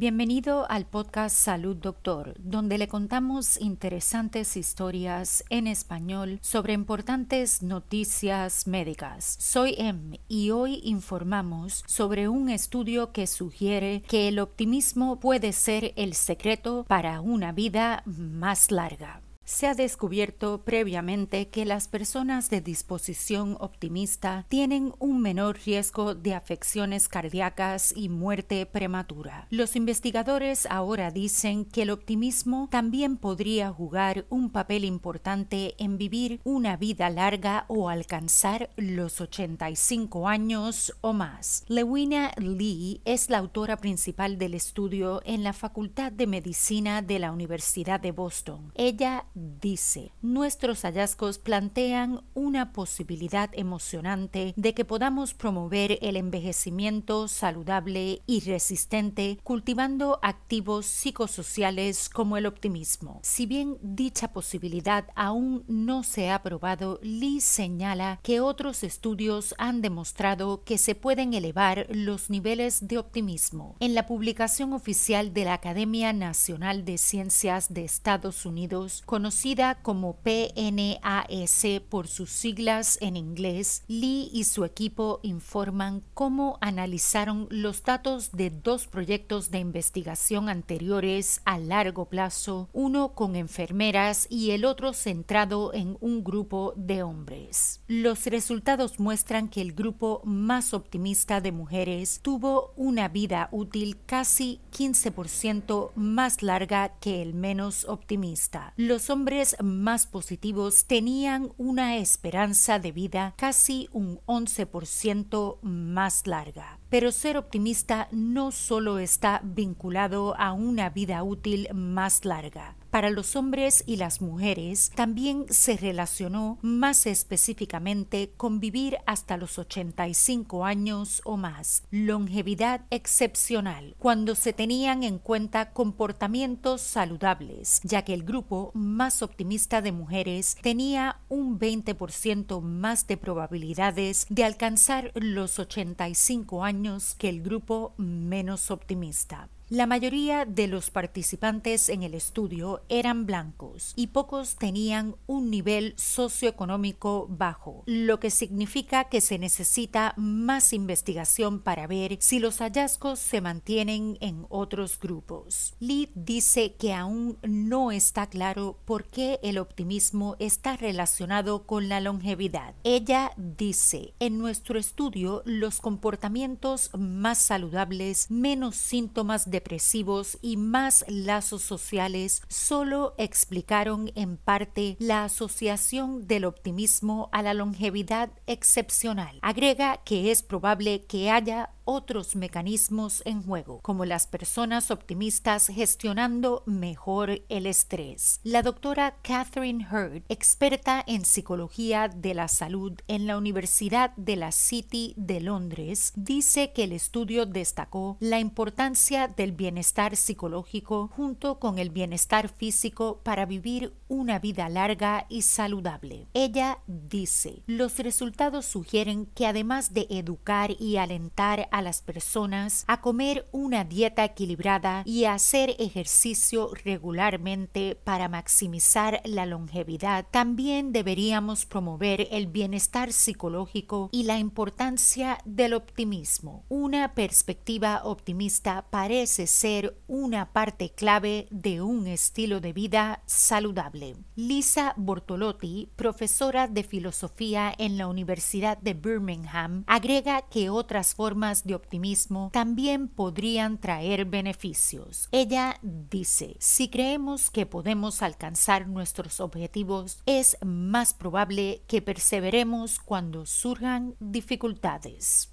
Bienvenido al podcast Salud Doctor, donde le contamos interesantes historias en español sobre importantes noticias médicas. Soy Em y hoy informamos sobre un estudio que sugiere que el optimismo puede ser el secreto para una vida más larga. Se ha descubierto previamente que las personas de disposición optimista tienen un menor riesgo de afecciones cardíacas y muerte prematura. Los investigadores ahora dicen que el optimismo también podría jugar un papel importante en vivir una vida larga o alcanzar los 85 años o más. Lewina Lee es la autora principal del estudio en la Facultad de Medicina de la Universidad de Boston. Ella dice, nuestros hallazgos plantean una posibilidad emocionante de que podamos promover el envejecimiento saludable y resistente cultivando activos psicosociales como el optimismo. Si bien dicha posibilidad aún no se ha probado, Lee señala que otros estudios han demostrado que se pueden elevar los niveles de optimismo. En la publicación oficial de la Academia Nacional de Ciencias de Estados Unidos, conocida como PNAS por sus siglas en inglés, Lee y su equipo informan cómo analizaron los datos de dos proyectos de investigación anteriores a largo plazo, uno con enfermeras y el otro centrado en un grupo de hombres. Los resultados muestran que el grupo más optimista de mujeres tuvo una vida útil casi 15% más larga que el menos optimista. Los más positivos tenían una esperanza de vida casi un 11% más larga. Pero ser optimista no solo está vinculado a una vida útil más larga. Para los hombres y las mujeres también se relacionó más específicamente con vivir hasta los 85 años o más, longevidad excepcional, cuando se tenían en cuenta comportamientos saludables, ya que el grupo más optimista de mujeres tenía un 20% más de probabilidades de alcanzar los 85 que el grupo menos optimista. La mayoría de los participantes en el estudio eran blancos y pocos tenían un nivel socioeconómico bajo, lo que significa que se necesita más investigación para ver si los hallazgos se mantienen en otros grupos. Lee dice que aún no está claro por qué el optimismo está relacionado con la longevidad. Ella dice, en nuestro estudio los comportamientos más saludables, menos síntomas de depresivos y más lazos sociales solo explicaron en parte la asociación del optimismo a la longevidad excepcional. Agrega que es probable que haya otros mecanismos en juego, como las personas optimistas gestionando mejor el estrés. La doctora Catherine Hurd, experta en psicología de la salud en la Universidad de la City de Londres, dice que el estudio destacó la importancia del bienestar psicológico junto con el bienestar físico para vivir una vida larga y saludable. Ella dice, los resultados sugieren que además de educar y alentar a a las personas a comer una dieta equilibrada y a hacer ejercicio regularmente para maximizar la longevidad, también deberíamos promover el bienestar psicológico y la importancia del optimismo. Una perspectiva optimista parece ser una parte clave de un estilo de vida saludable. Lisa Bortolotti, profesora de filosofía en la Universidad de Birmingham, agrega que otras formas de optimismo también podrían traer beneficios. Ella dice, si creemos que podemos alcanzar nuestros objetivos, es más probable que perseveremos cuando surjan dificultades.